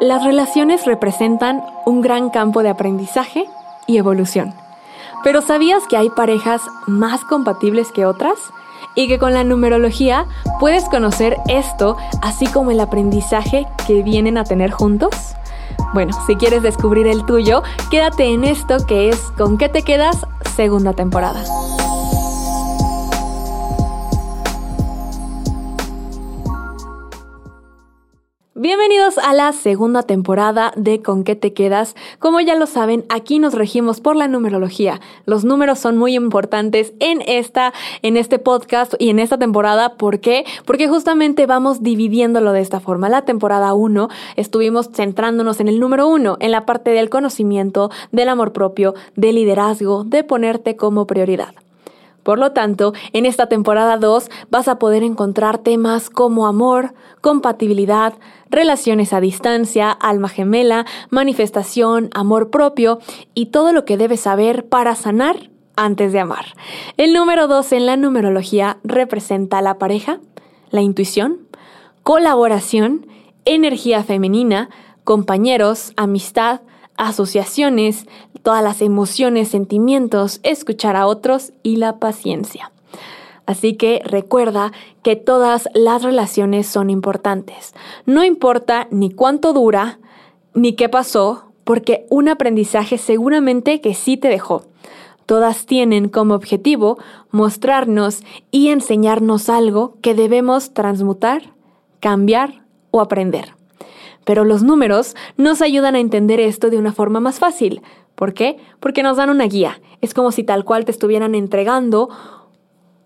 Las relaciones representan un gran campo de aprendizaje y evolución. Pero ¿sabías que hay parejas más compatibles que otras? Y que con la numerología puedes conocer esto, así como el aprendizaje que vienen a tener juntos? Bueno, si quieres descubrir el tuyo, quédate en esto que es ¿Con qué te quedas? Segunda temporada. Bienvenidos a la segunda temporada de Con qué te quedas. Como ya lo saben, aquí nos regimos por la numerología. Los números son muy importantes en esta en este podcast y en esta temporada, ¿por qué? Porque justamente vamos dividiéndolo de esta forma. La temporada 1 estuvimos centrándonos en el número 1, en la parte del conocimiento, del amor propio, del liderazgo, de ponerte como prioridad. Por lo tanto, en esta temporada 2 vas a poder encontrar temas como amor, compatibilidad, relaciones a distancia, alma gemela, manifestación, amor propio y todo lo que debes saber para sanar antes de amar. El número 2 en la numerología representa la pareja, la intuición, colaboración, energía femenina, compañeros, amistad, asociaciones, todas las emociones, sentimientos, escuchar a otros y la paciencia. Así que recuerda que todas las relaciones son importantes. No importa ni cuánto dura, ni qué pasó, porque un aprendizaje seguramente que sí te dejó. Todas tienen como objetivo mostrarnos y enseñarnos algo que debemos transmutar, cambiar o aprender. Pero los números nos ayudan a entender esto de una forma más fácil. ¿Por qué? Porque nos dan una guía. Es como si tal cual te estuvieran entregando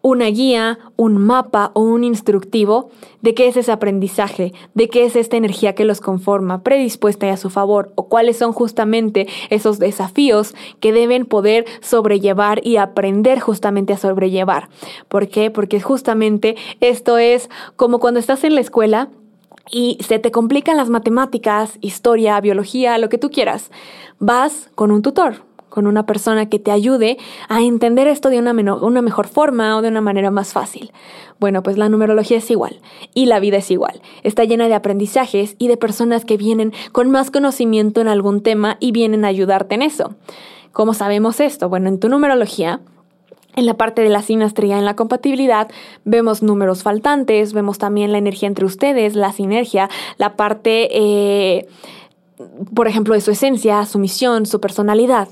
una guía, un mapa o un instructivo de qué es ese aprendizaje, de qué es esta energía que los conforma, predispuesta y a su favor, o cuáles son justamente esos desafíos que deben poder sobrellevar y aprender justamente a sobrellevar. ¿Por qué? Porque justamente esto es como cuando estás en la escuela y se te complican las matemáticas, historia, biología, lo que tú quieras, vas con un tutor, con una persona que te ayude a entender esto de una, mejor forma o de una manera más fácil. Bueno, pues la numerología es igual y la vida es igual. Está llena de aprendizajes y de personas que vienen con más conocimiento en algún tema y vienen a ayudarte en eso. ¿Cómo sabemos esto? Bueno, en tu numerología en la parte de la sinastría, en la compatibilidad, vemos números faltantes, vemos también la energía entre ustedes, la sinergia, la parte... Eh, por ejemplo, de su esencia, su misión, su personalidad.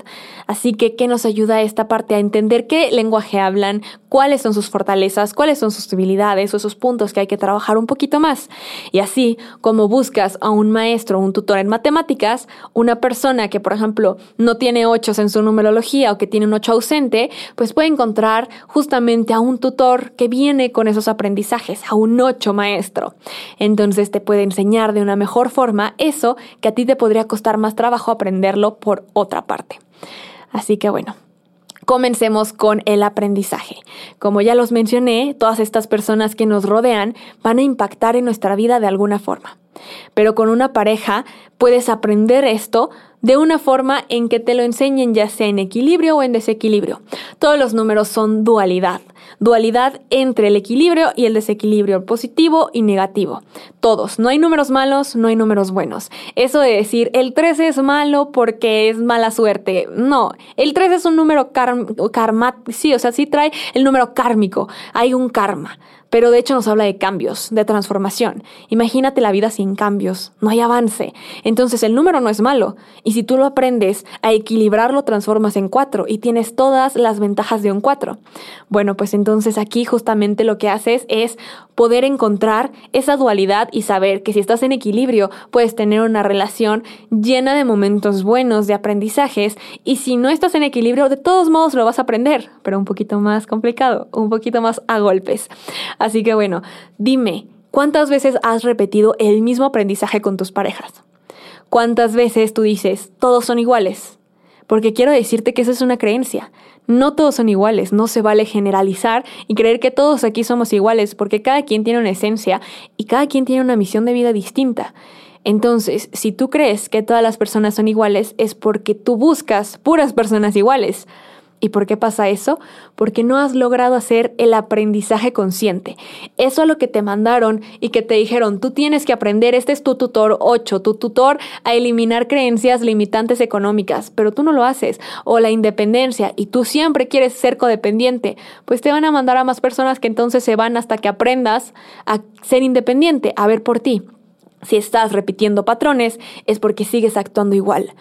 Así que, ¿qué nos ayuda esta parte a entender qué lenguaje hablan, cuáles son sus fortalezas, cuáles son sus debilidades o esos puntos que hay que trabajar un poquito más? Y así, como buscas a un maestro o un tutor en matemáticas, una persona que, por ejemplo, no tiene ochos en su numerología o que tiene un ocho ausente, pues puede encontrar justamente a un tutor que viene con esos aprendizajes, a un ocho maestro. Entonces te puede enseñar de una mejor forma eso que a ti te podría costar más trabajo aprenderlo por otra parte. Así que bueno, Comencemos con el aprendizaje. Como ya los mencioné, todas estas personas que nos rodean van a impactar en nuestra vida de alguna forma. Pero con una pareja puedes aprender esto de una forma en que te lo enseñen ya sea en equilibrio o en desequilibrio. Todos los números son dualidad dualidad entre el equilibrio y el desequilibrio, positivo y negativo. Todos, no hay números malos, no hay números buenos. Eso de decir el 13 es malo porque es mala suerte, no, el 13 es un número karma, sí, o sea, sí trae el número kármico, hay un karma pero de hecho nos habla de cambios, de transformación. Imagínate la vida sin cambios, no hay avance. Entonces el número no es malo, y si tú lo aprendes a equilibrar, lo transformas en cuatro y tienes todas las ventajas de un cuatro. Bueno, pues entonces aquí justamente lo que haces es poder encontrar esa dualidad y saber que si estás en equilibrio puedes tener una relación llena de momentos buenos, de aprendizajes, y si no estás en equilibrio, de todos modos lo vas a aprender, pero un poquito más complicado, un poquito más a golpes. Así que bueno, dime, ¿cuántas veces has repetido el mismo aprendizaje con tus parejas? ¿Cuántas veces tú dices, todos son iguales? Porque quiero decirte que esa es una creencia. No todos son iguales, no se vale generalizar y creer que todos aquí somos iguales, porque cada quien tiene una esencia y cada quien tiene una misión de vida distinta. Entonces, si tú crees que todas las personas son iguales, es porque tú buscas puras personas iguales. ¿Y por qué pasa eso? Porque no has logrado hacer el aprendizaje consciente. Eso a lo que te mandaron y que te dijeron, tú tienes que aprender, este es tu tutor 8, tu tutor a eliminar creencias limitantes económicas, pero tú no lo haces. O la independencia y tú siempre quieres ser codependiente, pues te van a mandar a más personas que entonces se van hasta que aprendas a ser independiente, a ver por ti. Si estás repitiendo patrones es porque sigues actuando igual.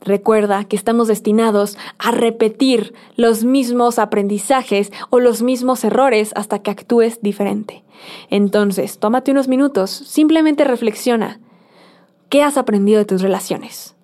Recuerda que estamos destinados a repetir los mismos aprendizajes o los mismos errores hasta que actúes diferente. Entonces, tómate unos minutos, simplemente reflexiona. ¿Qué has aprendido de tus relaciones?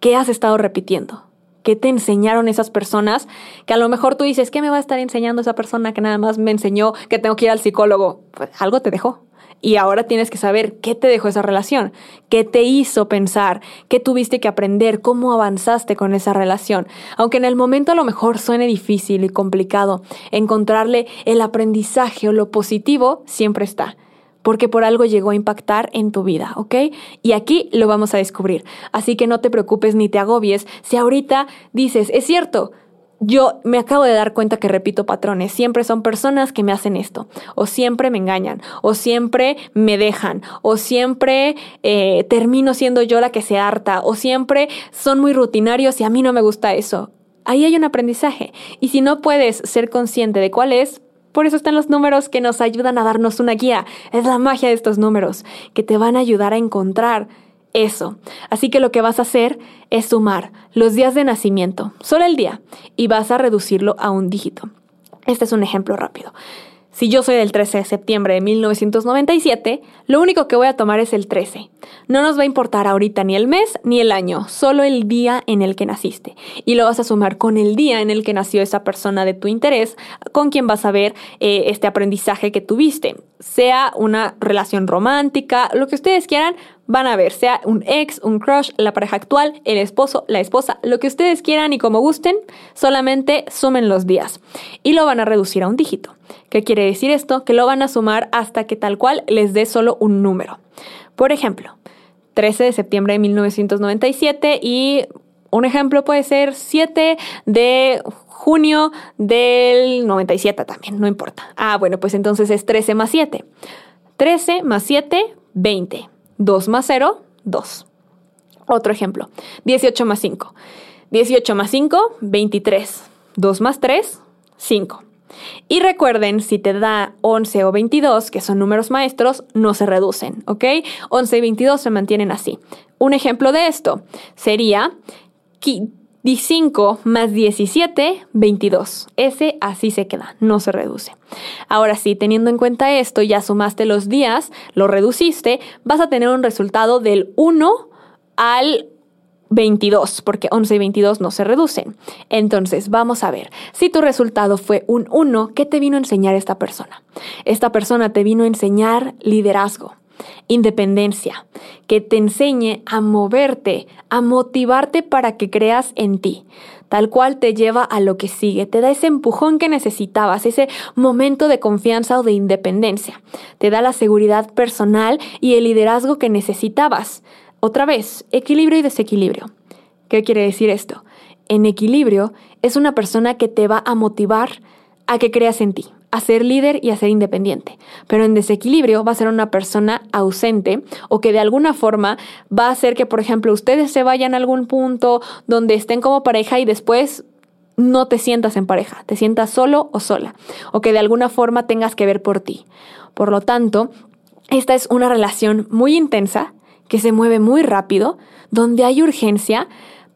¿Qué has estado repitiendo? ¿Qué te enseñaron esas personas? Que a lo mejor tú dices, ¿qué me va a estar enseñando esa persona que nada más me enseñó que tengo que ir al psicólogo? Pues algo te dejó. Y ahora tienes que saber qué te dejó esa relación, qué te hizo pensar, qué tuviste que aprender, cómo avanzaste con esa relación. Aunque en el momento a lo mejor suene difícil y complicado, encontrarle el aprendizaje o lo positivo siempre está porque por algo llegó a impactar en tu vida, ¿ok? Y aquí lo vamos a descubrir. Así que no te preocupes ni te agobies si ahorita dices, es cierto, yo me acabo de dar cuenta que repito patrones. Siempre son personas que me hacen esto, o siempre me engañan, o siempre me dejan, o siempre eh, termino siendo yo la que se harta, o siempre son muy rutinarios y a mí no me gusta eso. Ahí hay un aprendizaje. Y si no puedes ser consciente de cuál es, por eso están los números que nos ayudan a darnos una guía. Es la magia de estos números, que te van a ayudar a encontrar eso. Así que lo que vas a hacer es sumar los días de nacimiento, solo el día, y vas a reducirlo a un dígito. Este es un ejemplo rápido. Si yo soy del 13 de septiembre de 1997, lo único que voy a tomar es el 13. No nos va a importar ahorita ni el mes ni el año, solo el día en el que naciste. Y lo vas a sumar con el día en el que nació esa persona de tu interés, con quien vas a ver eh, este aprendizaje que tuviste. Sea una relación romántica, lo que ustedes quieran, van a ver, sea un ex, un crush, la pareja actual, el esposo, la esposa, lo que ustedes quieran y como gusten, solamente sumen los días y lo van a reducir a un dígito. ¿Qué quiere decir esto? Que lo van a sumar hasta que tal cual les dé solo un número. Por ejemplo, 13 de septiembre de 1997 y un ejemplo puede ser 7 de junio del 97 también, no importa. Ah, bueno, pues entonces es 13 más 7. 13 más 7, 20. 2 más 0, 2. Otro ejemplo, 18 más 5. 18 más 5, 23. 2 más 3, 5. Y recuerden, si te da 11 o 22, que son números maestros, no se reducen, ¿ok? 11 y 22 se mantienen así. Un ejemplo de esto sería 5 más 17, 22. Ese así se queda, no se reduce. Ahora sí, teniendo en cuenta esto, ya sumaste los días, lo reduciste, vas a tener un resultado del 1 al 22, porque 11 y 22 no se reducen. Entonces, vamos a ver, si tu resultado fue un 1, ¿qué te vino a enseñar esta persona? Esta persona te vino a enseñar liderazgo independencia, que te enseñe a moverte, a motivarte para que creas en ti, tal cual te lleva a lo que sigue, te da ese empujón que necesitabas, ese momento de confianza o de independencia, te da la seguridad personal y el liderazgo que necesitabas. Otra vez, equilibrio y desequilibrio. ¿Qué quiere decir esto? En equilibrio es una persona que te va a motivar a que creas en ti, a ser líder y a ser independiente. Pero en desequilibrio va a ser una persona ausente o que de alguna forma va a hacer que, por ejemplo, ustedes se vayan a algún punto donde estén como pareja y después no te sientas en pareja, te sientas solo o sola, o que de alguna forma tengas que ver por ti. Por lo tanto, esta es una relación muy intensa, que se mueve muy rápido, donde hay urgencia,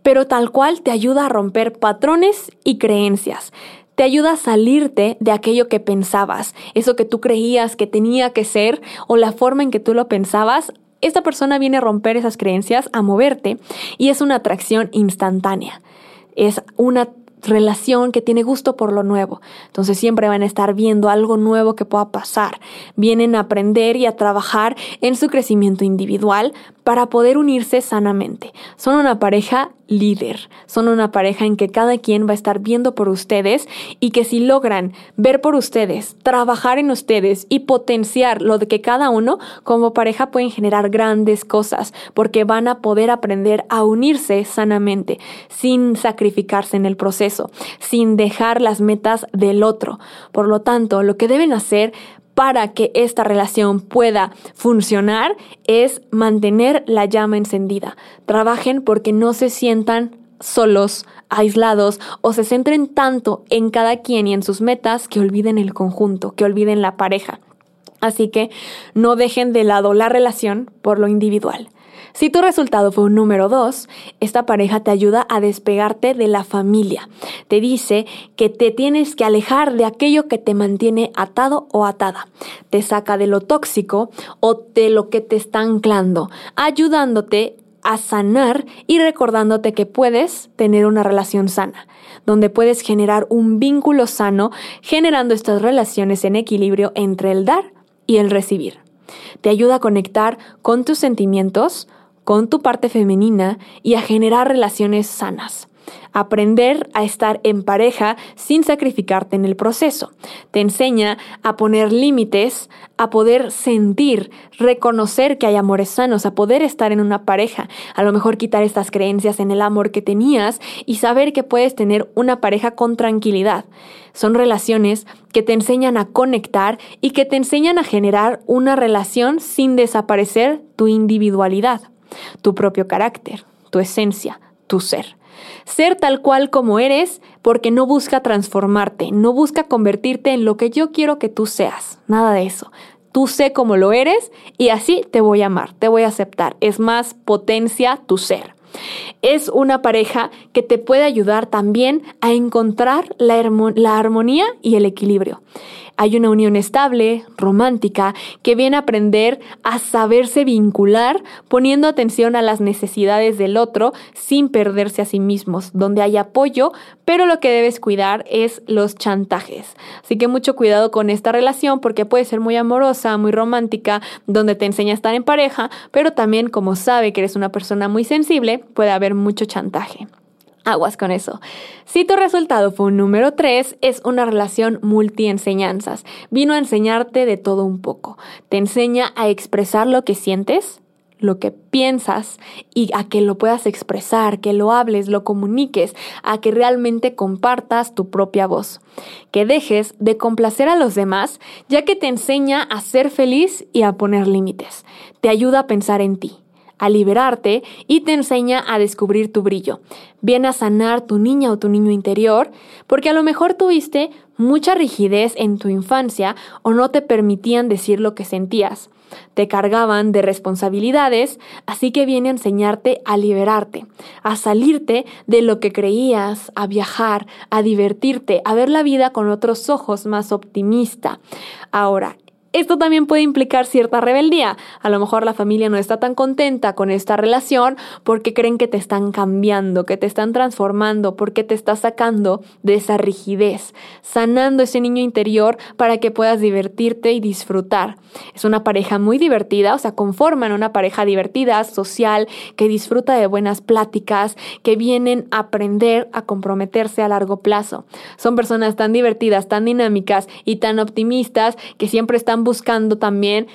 pero tal cual te ayuda a romper patrones y creencias te ayuda a salirte de aquello que pensabas, eso que tú creías que tenía que ser o la forma en que tú lo pensabas. Esta persona viene a romper esas creencias, a moverte y es una atracción instantánea. Es una relación que tiene gusto por lo nuevo. Entonces siempre van a estar viendo algo nuevo que pueda pasar. Vienen a aprender y a trabajar en su crecimiento individual para poder unirse sanamente. Son una pareja líder. Son una pareja en que cada quien va a estar viendo por ustedes y que si logran ver por ustedes, trabajar en ustedes y potenciar lo de que cada uno como pareja pueden generar grandes cosas porque van a poder aprender a unirse sanamente sin sacrificarse en el proceso, sin dejar las metas del otro. Por lo tanto, lo que deben hacer para que esta relación pueda funcionar es mantener la llama encendida. Trabajen porque no se sientan solos, aislados o se centren tanto en cada quien y en sus metas que olviden el conjunto, que olviden la pareja. Así que no dejen de lado la relación por lo individual. Si tu resultado fue un número 2, esta pareja te ayuda a despegarte de la familia. Te dice que te tienes que alejar de aquello que te mantiene atado o atada. Te saca de lo tóxico o de lo que te está anclando, ayudándote a sanar y recordándote que puedes tener una relación sana, donde puedes generar un vínculo sano, generando estas relaciones en equilibrio entre el dar y el recibir. Te ayuda a conectar con tus sentimientos, con tu parte femenina y a generar relaciones sanas. Aprender a estar en pareja sin sacrificarte en el proceso. Te enseña a poner límites, a poder sentir, reconocer que hay amores sanos, a poder estar en una pareja, a lo mejor quitar estas creencias en el amor que tenías y saber que puedes tener una pareja con tranquilidad. Son relaciones que te enseñan a conectar y que te enseñan a generar una relación sin desaparecer tu individualidad tu propio carácter, tu esencia, tu ser. Ser tal cual como eres porque no busca transformarte, no busca convertirte en lo que yo quiero que tú seas, nada de eso. Tú sé como lo eres y así te voy a amar, te voy a aceptar. Es más potencia tu ser. Es una pareja que te puede ayudar también a encontrar la, la armonía y el equilibrio. Hay una unión estable, romántica, que viene a aprender a saberse vincular poniendo atención a las necesidades del otro sin perderse a sí mismos, donde hay apoyo, pero lo que debes cuidar es los chantajes. Así que mucho cuidado con esta relación porque puede ser muy amorosa, muy romántica, donde te enseña a estar en pareja, pero también como sabe que eres una persona muy sensible, puede haber mucho chantaje. Aguas con eso. Si tu resultado fue un número 3, es una relación multi-enseñanzas. Vino a enseñarte de todo un poco. Te enseña a expresar lo que sientes, lo que piensas y a que lo puedas expresar, que lo hables, lo comuniques, a que realmente compartas tu propia voz. Que dejes de complacer a los demás, ya que te enseña a ser feliz y a poner límites. Te ayuda a pensar en ti a liberarte y te enseña a descubrir tu brillo. Viene a sanar tu niña o tu niño interior, porque a lo mejor tuviste mucha rigidez en tu infancia o no te permitían decir lo que sentías. Te cargaban de responsabilidades, así que viene a enseñarte a liberarte, a salirte de lo que creías, a viajar, a divertirte, a ver la vida con otros ojos más optimista. Ahora, esto también puede implicar cierta rebeldía. A lo mejor la familia no está tan contenta con esta relación porque creen que te están cambiando, que te están transformando, porque te estás sacando de esa rigidez, sanando ese niño interior para que puedas divertirte y disfrutar. Es una pareja muy divertida, o sea, conforman una pareja divertida, social, que disfruta de buenas pláticas, que vienen a aprender a comprometerse a largo plazo. Son personas tan divertidas, tan dinámicas y tan optimistas que siempre están buscando también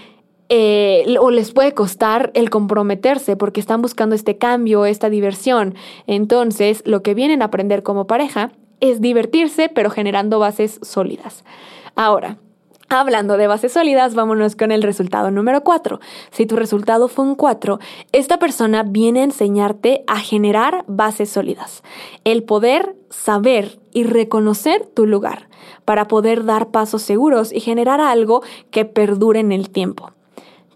eh, o les puede costar el comprometerse porque están buscando este cambio, esta diversión. Entonces, lo que vienen a aprender como pareja es divertirse, pero generando bases sólidas. Ahora, Hablando de bases sólidas, vámonos con el resultado número 4. Si tu resultado fue un 4, esta persona viene a enseñarte a generar bases sólidas. El poder saber y reconocer tu lugar para poder dar pasos seguros y generar algo que perdure en el tiempo.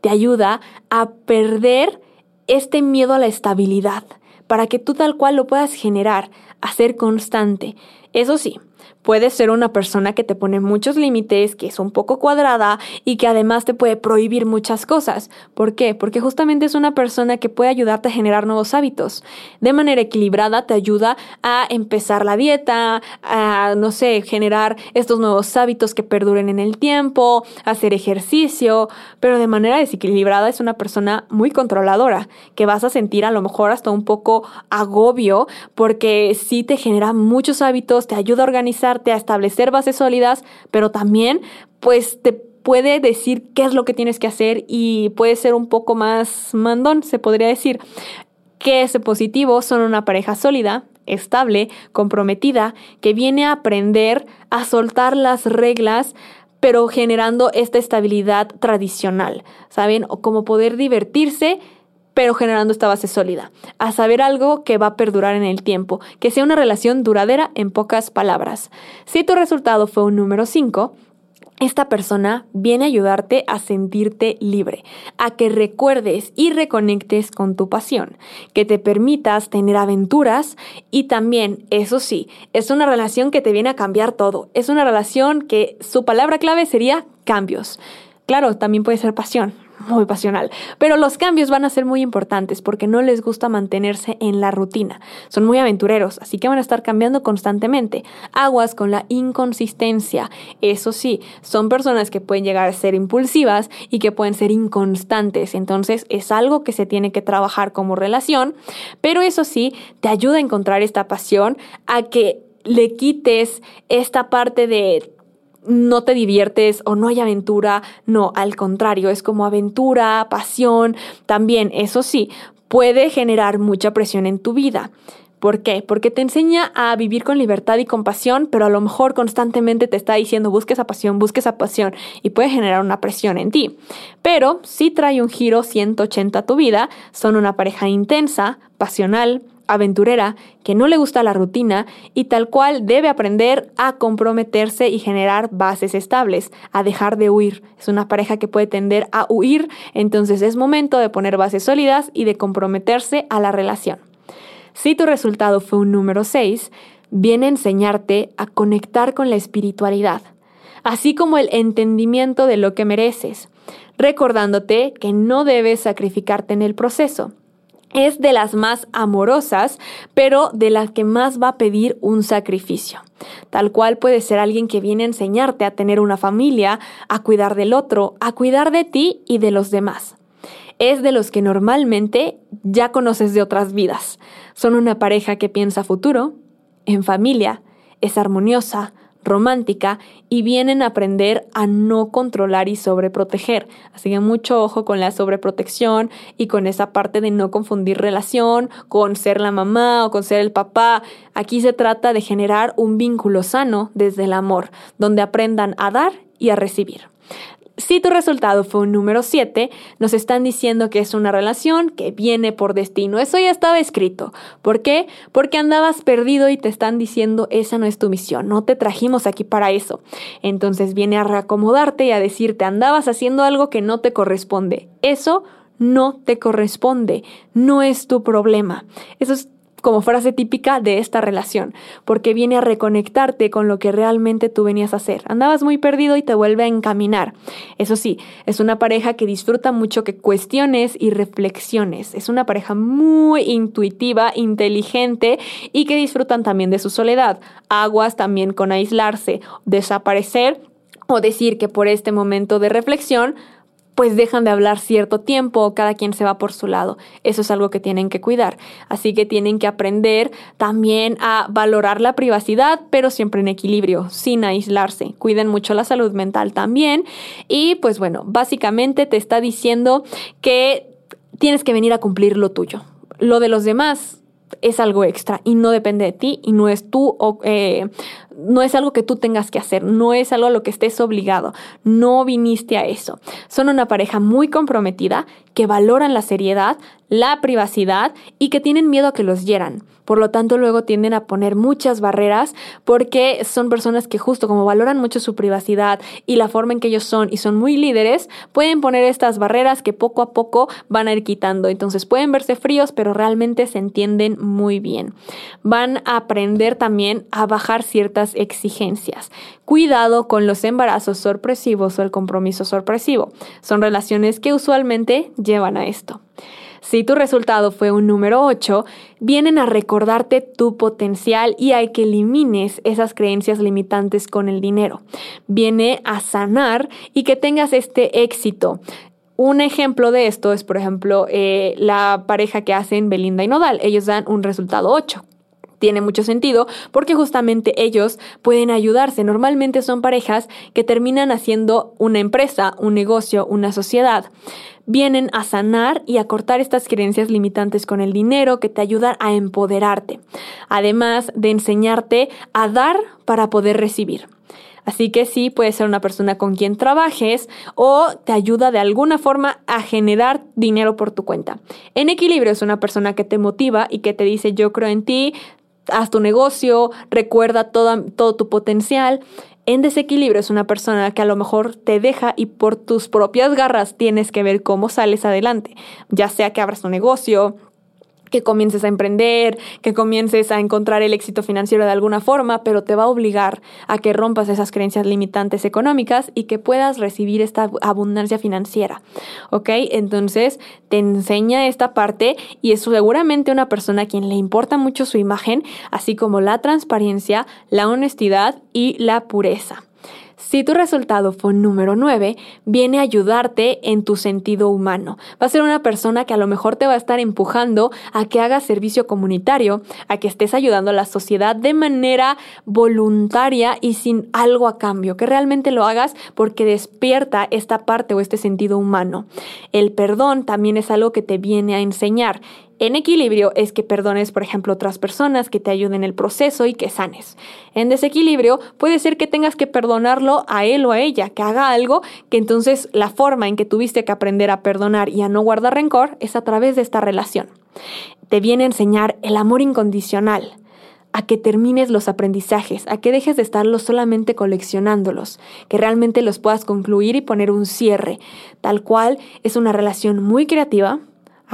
Te ayuda a perder este miedo a la estabilidad para que tú tal cual lo puedas generar, a ser constante Eso sí, Puede ser una persona que te pone muchos límites, que es un poco cuadrada y que además te puede prohibir muchas cosas. ¿Por qué? Porque justamente es una persona que puede ayudarte a generar nuevos hábitos. De manera equilibrada te ayuda a empezar la dieta, a, no sé, generar estos nuevos hábitos que perduren en el tiempo, hacer ejercicio, pero de manera desequilibrada es una persona muy controladora, que vas a sentir a lo mejor hasta un poco agobio, porque sí te genera muchos hábitos, te ayuda a organizar a establecer bases sólidas, pero también pues te puede decir qué es lo que tienes que hacer y puede ser un poco más mandón, se podría decir. Que ese positivo son una pareja sólida, estable, comprometida, que viene a aprender a soltar las reglas pero generando esta estabilidad tradicional, ¿saben? O como poder divertirse pero generando esta base sólida, a saber algo que va a perdurar en el tiempo, que sea una relación duradera en pocas palabras. Si tu resultado fue un número 5, esta persona viene a ayudarte a sentirte libre, a que recuerdes y reconectes con tu pasión, que te permitas tener aventuras y también, eso sí, es una relación que te viene a cambiar todo, es una relación que su palabra clave sería cambios. Claro, también puede ser pasión, muy pasional. Pero los cambios van a ser muy importantes porque no les gusta mantenerse en la rutina. Son muy aventureros, así que van a estar cambiando constantemente. Aguas con la inconsistencia. Eso sí, son personas que pueden llegar a ser impulsivas y que pueden ser inconstantes. Entonces es algo que se tiene que trabajar como relación. Pero eso sí, te ayuda a encontrar esta pasión, a que le quites esta parte de no te diviertes o no hay aventura, no, al contrario, es como aventura, pasión, también, eso sí, puede generar mucha presión en tu vida. ¿Por qué? Porque te enseña a vivir con libertad y compasión, pero a lo mejor constantemente te está diciendo busque esa pasión, busque esa pasión y puede generar una presión en ti. Pero si trae un giro 180 a tu vida, son una pareja intensa, pasional, aventurera, que no le gusta la rutina y tal cual debe aprender a comprometerse y generar bases estables, a dejar de huir. Es una pareja que puede tender a huir, entonces es momento de poner bases sólidas y de comprometerse a la relación. Si tu resultado fue un número 6, viene a enseñarte a conectar con la espiritualidad, así como el entendimiento de lo que mereces, recordándote que no debes sacrificarte en el proceso es de las más amorosas, pero de las que más va a pedir un sacrificio. Tal cual puede ser alguien que viene a enseñarte a tener una familia, a cuidar del otro, a cuidar de ti y de los demás. Es de los que normalmente ya conoces de otras vidas. Son una pareja que piensa futuro, en familia, es armoniosa, romántica y vienen a aprender a no controlar y sobreproteger. Así que mucho ojo con la sobreprotección y con esa parte de no confundir relación con ser la mamá o con ser el papá. Aquí se trata de generar un vínculo sano desde el amor, donde aprendan a dar y a recibir. Si tu resultado fue un número 7, nos están diciendo que es una relación que viene por destino. Eso ya estaba escrito. ¿Por qué? Porque andabas perdido y te están diciendo esa no es tu misión, no te trajimos aquí para eso. Entonces viene a reacomodarte y a decirte andabas haciendo algo que no te corresponde. Eso no te corresponde, no es tu problema. Eso es como frase típica de esta relación, porque viene a reconectarte con lo que realmente tú venías a hacer. Andabas muy perdido y te vuelve a encaminar. Eso sí, es una pareja que disfruta mucho que cuestiones y reflexiones. Es una pareja muy intuitiva, inteligente y que disfrutan también de su soledad. Aguas también con aislarse, desaparecer o decir que por este momento de reflexión pues dejan de hablar cierto tiempo, cada quien se va por su lado. Eso es algo que tienen que cuidar. Así que tienen que aprender también a valorar la privacidad, pero siempre en equilibrio, sin aislarse. Cuiden mucho la salud mental también. Y pues bueno, básicamente te está diciendo que tienes que venir a cumplir lo tuyo. Lo de los demás es algo extra y no depende de ti y no es tú, eh, no es algo que tú tengas que hacer, no es algo a lo que estés obligado, no viniste a eso. Son una pareja muy comprometida que valoran la seriedad, la privacidad y que tienen miedo a que los hieran. Por lo tanto, luego tienden a poner muchas barreras porque son personas que justo como valoran mucho su privacidad y la forma en que ellos son y son muy líderes, pueden poner estas barreras que poco a poco van a ir quitando. Entonces pueden verse fríos, pero realmente se entienden muy bien. Van a aprender también a bajar ciertas exigencias. Cuidado con los embarazos sorpresivos o el compromiso sorpresivo. Son relaciones que usualmente llevan a esto. Si tu resultado fue un número 8, vienen a recordarte tu potencial y a que elimines esas creencias limitantes con el dinero. Viene a sanar y que tengas este éxito. Un ejemplo de esto es, por ejemplo, eh, la pareja que hacen Belinda y Nodal. Ellos dan un resultado 8 tiene mucho sentido porque justamente ellos pueden ayudarse. Normalmente son parejas que terminan haciendo una empresa, un negocio, una sociedad. Vienen a sanar y a cortar estas creencias limitantes con el dinero que te ayudan a empoderarte, además de enseñarte a dar para poder recibir. Así que sí, puede ser una persona con quien trabajes o te ayuda de alguna forma a generar dinero por tu cuenta. En equilibrio es una persona que te motiva y que te dice yo creo en ti, haz tu negocio, recuerda todo, todo tu potencial. En desequilibrio es una persona que a lo mejor te deja y por tus propias garras tienes que ver cómo sales adelante, ya sea que abras tu negocio, que comiences a emprender, que comiences a encontrar el éxito financiero de alguna forma, pero te va a obligar a que rompas esas creencias limitantes económicas y que puedas recibir esta abundancia financiera. ¿Ok? Entonces te enseña esta parte y es seguramente una persona a quien le importa mucho su imagen, así como la transparencia, la honestidad y la pureza. Si tu resultado fue número 9, viene a ayudarte en tu sentido humano. Va a ser una persona que a lo mejor te va a estar empujando a que hagas servicio comunitario, a que estés ayudando a la sociedad de manera voluntaria y sin algo a cambio, que realmente lo hagas porque despierta esta parte o este sentido humano. El perdón también es algo que te viene a enseñar en equilibrio es que perdones, por ejemplo, otras personas que te ayuden en el proceso y que sanes. En desequilibrio puede ser que tengas que perdonarlo a él o a ella, que haga algo que entonces la forma en que tuviste que aprender a perdonar y a no guardar rencor es a través de esta relación. Te viene a enseñar el amor incondicional, a que termines los aprendizajes, a que dejes de estarlos solamente coleccionándolos, que realmente los puedas concluir y poner un cierre, tal cual es una relación muy creativa,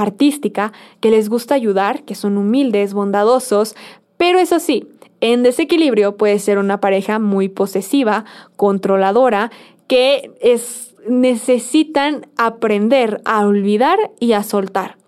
artística, que les gusta ayudar, que son humildes, bondadosos, pero eso sí, en desequilibrio puede ser una pareja muy posesiva, controladora, que es, necesitan aprender a olvidar y a soltar.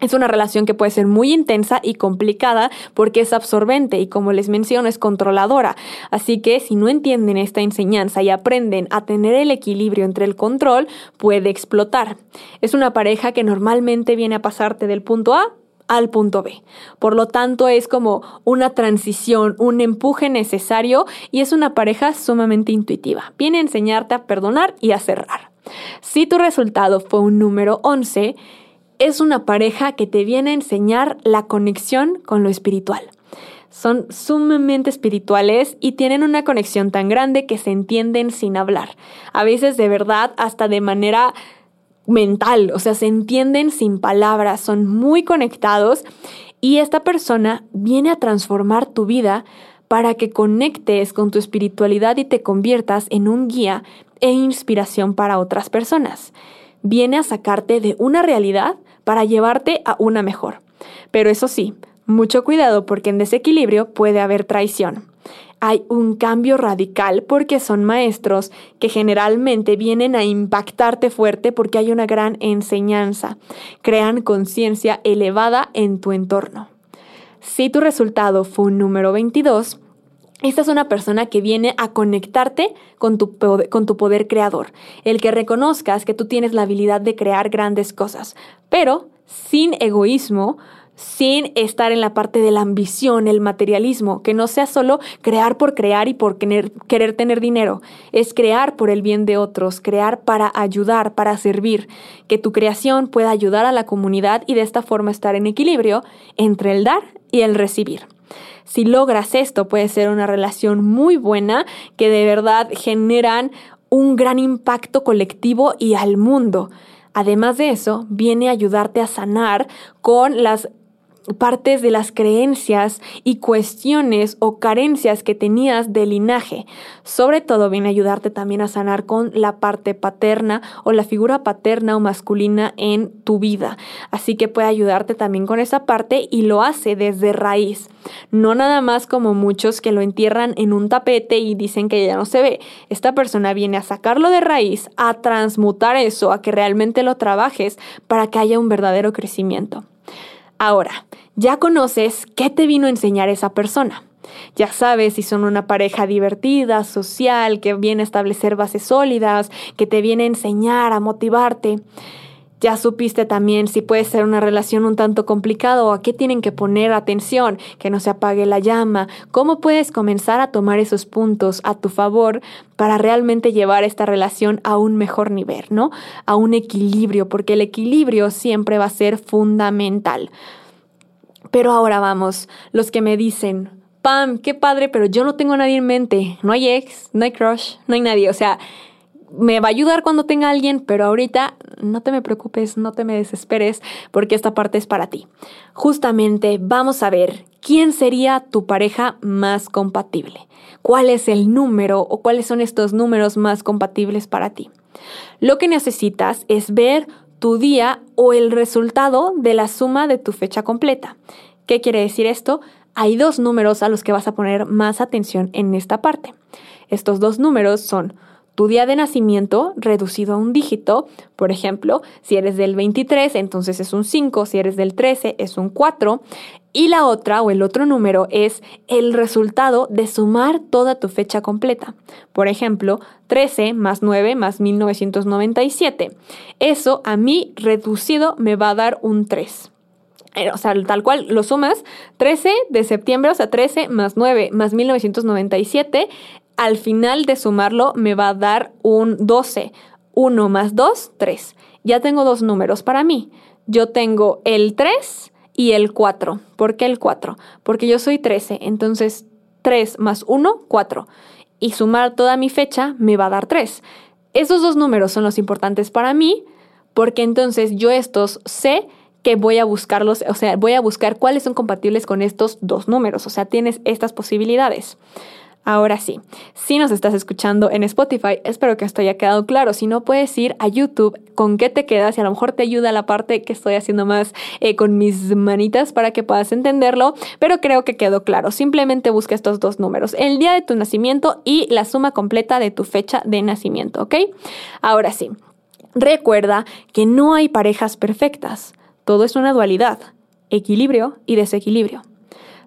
Es una relación que puede ser muy intensa y complicada porque es absorbente y como les menciono es controladora. Así que si no entienden esta enseñanza y aprenden a tener el equilibrio entre el control, puede explotar. Es una pareja que normalmente viene a pasarte del punto A al punto B. Por lo tanto, es como una transición, un empuje necesario y es una pareja sumamente intuitiva. Viene a enseñarte a perdonar y a cerrar. Si tu resultado fue un número 11, es una pareja que te viene a enseñar la conexión con lo espiritual. Son sumamente espirituales y tienen una conexión tan grande que se entienden sin hablar. A veces de verdad hasta de manera mental, o sea, se entienden sin palabras, son muy conectados y esta persona viene a transformar tu vida para que conectes con tu espiritualidad y te conviertas en un guía e inspiración para otras personas. Viene a sacarte de una realidad para llevarte a una mejor. Pero eso sí, mucho cuidado porque en desequilibrio puede haber traición. Hay un cambio radical porque son maestros que generalmente vienen a impactarte fuerte porque hay una gran enseñanza. Crean conciencia elevada en tu entorno. Si tu resultado fue un número 22, esta es una persona que viene a conectarte con tu, con tu, poder creador, el que reconozcas que tú tienes la habilidad de crear grandes cosas, pero sin egoísmo, sin estar en la parte de la ambición, el materialismo, que no sea solo crear por crear y por querer, querer tener dinero, es crear por el bien de otros, crear para ayudar, para servir, que tu creación pueda ayudar a la comunidad y de esta forma estar en equilibrio entre el dar y el recibir. Si logras esto, puede ser una relación muy buena que de verdad generan un gran impacto colectivo y al mundo. Además de eso, viene a ayudarte a sanar con las partes de las creencias y cuestiones o carencias que tenías de linaje. Sobre todo viene a ayudarte también a sanar con la parte paterna o la figura paterna o masculina en tu vida. Así que puede ayudarte también con esa parte y lo hace desde raíz. No nada más como muchos que lo entierran en un tapete y dicen que ya no se ve. Esta persona viene a sacarlo de raíz, a transmutar eso, a que realmente lo trabajes para que haya un verdadero crecimiento. Ahora, ya conoces qué te vino a enseñar esa persona. Ya sabes si son una pareja divertida, social, que viene a establecer bases sólidas, que te viene a enseñar, a motivarte. Ya supiste también si puede ser una relación un tanto complicada o a qué tienen que poner atención, que no se apague la llama, cómo puedes comenzar a tomar esos puntos a tu favor para realmente llevar esta relación a un mejor nivel, ¿no? A un equilibrio, porque el equilibrio siempre va a ser fundamental. Pero ahora vamos, los que me dicen, Pam, qué padre, pero yo no tengo a nadie en mente, no hay ex, no hay crush, no hay nadie, o sea, me va a ayudar cuando tenga alguien, pero ahorita no te me preocupes, no te me desesperes, porque esta parte es para ti. Justamente vamos a ver quién sería tu pareja más compatible. ¿Cuál es el número o cuáles son estos números más compatibles para ti? Lo que necesitas es ver tu día o el resultado de la suma de tu fecha completa. ¿Qué quiere decir esto? Hay dos números a los que vas a poner más atención en esta parte. Estos dos números son tu día de nacimiento reducido a un dígito, por ejemplo, si eres del 23, entonces es un 5, si eres del 13, es un 4, y la otra o el otro número es el resultado de sumar toda tu fecha completa. Por ejemplo, 13 más 9 más 1997. Eso a mí reducido me va a dar un 3 eh, o sea, tal cual lo sumas, 13 de septiembre, o sea, 13 más 9 más 1997 al final de sumarlo me va a dar un 12. 1 más 2, 3. Ya tengo dos números para mí. Yo tengo el 3 y el 4. ¿Por qué el 4? Porque yo soy 13, entonces 3 más 1, 4. Y sumar toda mi fecha me va a dar 3. Esos dos números son los importantes para mí porque entonces yo estos sé que voy a buscarlos, o sea, voy a buscar cuáles son compatibles con estos dos números, o sea, tienes estas posibilidades. Ahora sí, si nos estás escuchando en Spotify, espero que esto haya quedado claro. Si no, puedes ir a YouTube con qué te quedas y a lo mejor te ayuda la parte que estoy haciendo más eh, con mis manitas para que puedas entenderlo, pero creo que quedó claro. Simplemente busca estos dos números, el día de tu nacimiento y la suma completa de tu fecha de nacimiento, ¿ok? Ahora sí, recuerda que no hay parejas perfectas. Todo es una dualidad, equilibrio y desequilibrio.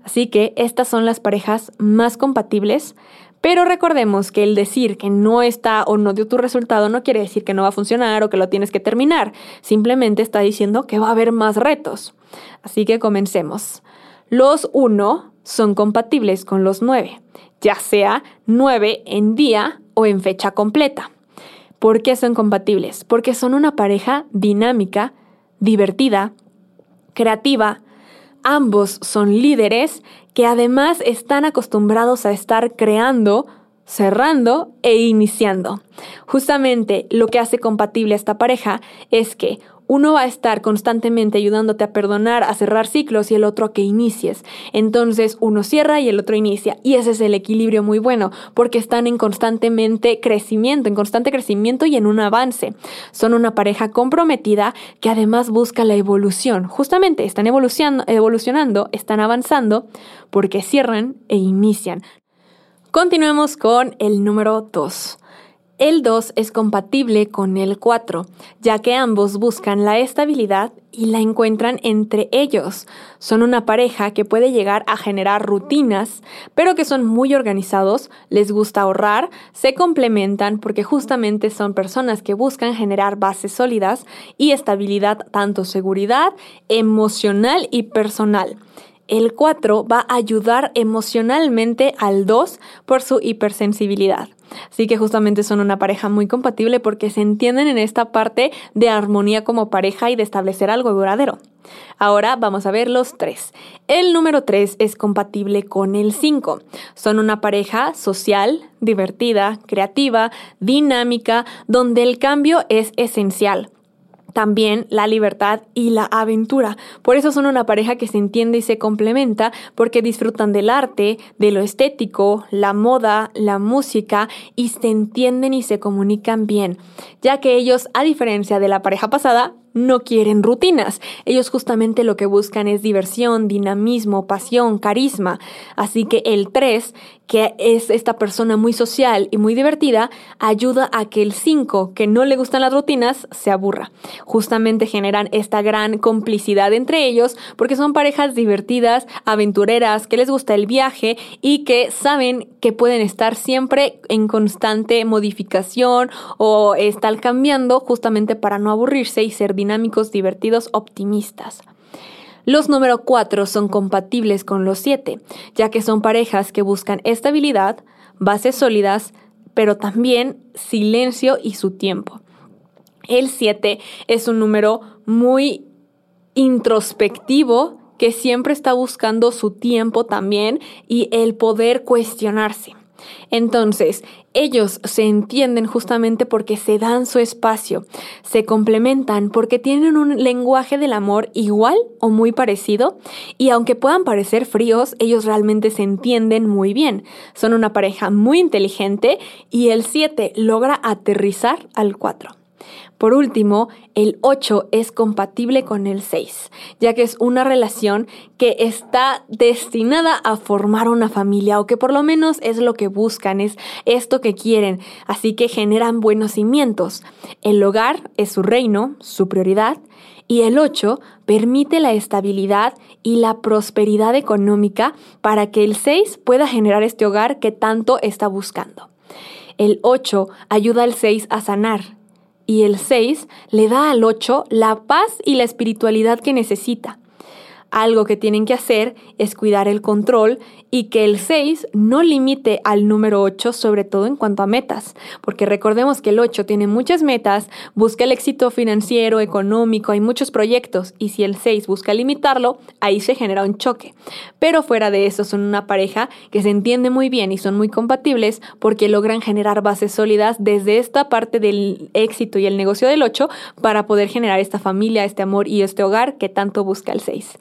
Así que estas son las parejas más compatibles, pero recordemos que el decir que no está o no dio tu resultado no quiere decir que no va a funcionar o que lo tienes que terminar, simplemente está diciendo que va a haber más retos. Así que comencemos. Los 1 son compatibles con los 9, ya sea 9 en día o en fecha completa. ¿Por qué son compatibles? Porque son una pareja dinámica, divertida, creativa, ambos son líderes que además están acostumbrados a estar creando, cerrando e iniciando. Justamente lo que hace compatible a esta pareja es que uno va a estar constantemente ayudándote a perdonar, a cerrar ciclos y el otro a que inicies. Entonces uno cierra y el otro inicia. Y ese es el equilibrio muy bueno, porque están en constantemente crecimiento, en constante crecimiento y en un avance. Son una pareja comprometida que además busca la evolución. Justamente están evolucionando, evolucionando están avanzando porque cierran e inician. Continuemos con el número 2. El 2 es compatible con el 4, ya que ambos buscan la estabilidad y la encuentran entre ellos. Son una pareja que puede llegar a generar rutinas, pero que son muy organizados, les gusta ahorrar, se complementan porque justamente son personas que buscan generar bases sólidas y estabilidad, tanto seguridad emocional y personal. El 4 va a ayudar emocionalmente al 2 por su hipersensibilidad. Así que justamente son una pareja muy compatible porque se entienden en esta parte de armonía como pareja y de establecer algo duradero. Ahora vamos a ver los tres. El número 3 es compatible con el 5. Son una pareja social, divertida, creativa, dinámica, donde el cambio es esencial también la libertad y la aventura. Por eso son una pareja que se entiende y se complementa porque disfrutan del arte, de lo estético, la moda, la música y se entienden y se comunican bien, ya que ellos, a diferencia de la pareja pasada, no quieren rutinas. Ellos justamente lo que buscan es diversión, dinamismo, pasión, carisma. Así que el 3, que es esta persona muy social y muy divertida, ayuda a que el 5, que no le gustan las rutinas, se aburra. Justamente generan esta gran complicidad entre ellos porque son parejas divertidas, aventureras, que les gusta el viaje y que saben que pueden estar siempre en constante modificación o estar cambiando justamente para no aburrirse y ser dinámicos, divertidos, optimistas. Los número 4 son compatibles con los 7, ya que son parejas que buscan estabilidad, bases sólidas, pero también silencio y su tiempo. El 7 es un número muy introspectivo que siempre está buscando su tiempo también y el poder cuestionarse. Entonces, ellos se entienden justamente porque se dan su espacio, se complementan porque tienen un lenguaje del amor igual o muy parecido y aunque puedan parecer fríos, ellos realmente se entienden muy bien. Son una pareja muy inteligente y el 7 logra aterrizar al 4. Por último, el 8 es compatible con el 6, ya que es una relación que está destinada a formar una familia o que por lo menos es lo que buscan, es esto que quieren, así que generan buenos cimientos. El hogar es su reino, su prioridad, y el 8 permite la estabilidad y la prosperidad económica para que el 6 pueda generar este hogar que tanto está buscando. El 8 ayuda al 6 a sanar, y el 6 le da al 8 la paz y la espiritualidad que necesita. Algo que tienen que hacer es cuidar el control y que el 6 no limite al número 8, sobre todo en cuanto a metas, porque recordemos que el 8 tiene muchas metas, busca el éxito financiero, económico, hay muchos proyectos y si el 6 busca limitarlo, ahí se genera un choque. Pero fuera de eso son una pareja que se entiende muy bien y son muy compatibles porque logran generar bases sólidas desde esta parte del éxito y el negocio del 8 para poder generar esta familia, este amor y este hogar que tanto busca el 6.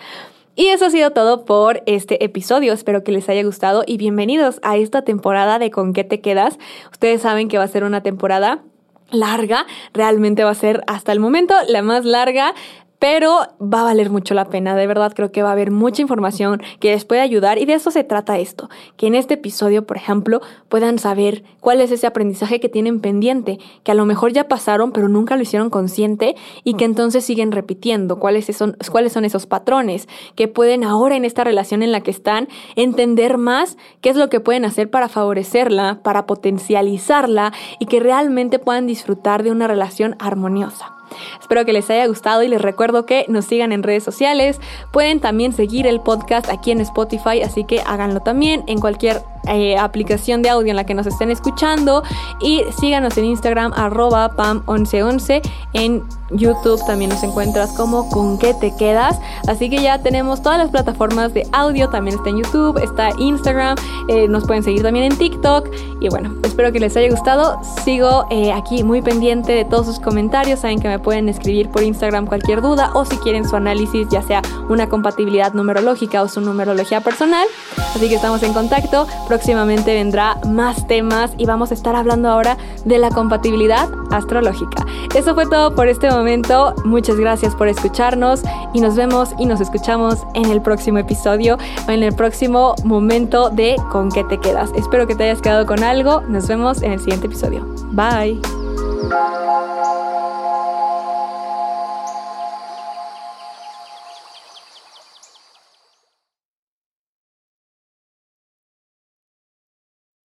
Y eso ha sido todo por este episodio. Espero que les haya gustado y bienvenidos a esta temporada de Con qué te quedas. Ustedes saben que va a ser una temporada larga, realmente va a ser hasta el momento la más larga pero va a valer mucho la pena. De verdad creo que va a haber mucha información que les puede ayudar y de eso se trata esto, que en este episodio, por ejemplo, puedan saber cuál es ese aprendizaje que tienen pendiente, que a lo mejor ya pasaron pero nunca lo hicieron consciente y que entonces siguen repitiendo, cuáles son, cuáles son esos patrones, que pueden ahora en esta relación en la que están entender más qué es lo que pueden hacer para favorecerla, para potencializarla y que realmente puedan disfrutar de una relación armoniosa. Espero que les haya gustado y les recuerdo que nos sigan en redes sociales. Pueden también seguir el podcast aquí en Spotify, así que háganlo también en cualquier eh, aplicación de audio en la que nos estén escuchando. Y síganos en Instagram arroba pam1111 en YouTube también nos encuentras como con qué te quedas. Así que ya tenemos todas las plataformas de audio. También está en YouTube está Instagram. Eh, nos pueden seguir también en TikTok. Y bueno espero que les haya gustado. Sigo eh, aquí muy pendiente de todos sus comentarios. Saben que me pueden escribir por Instagram cualquier duda o si quieren su análisis ya sea una compatibilidad numerológica o su numerología personal. Así que estamos en contacto Próximamente vendrá más temas y vamos a estar hablando ahora de la compatibilidad astrológica. Eso fue todo por este momento. Muchas gracias por escucharnos y nos vemos y nos escuchamos en el próximo episodio o en el próximo momento de Con qué te quedas. Espero que te hayas quedado con algo. Nos vemos en el siguiente episodio. Bye.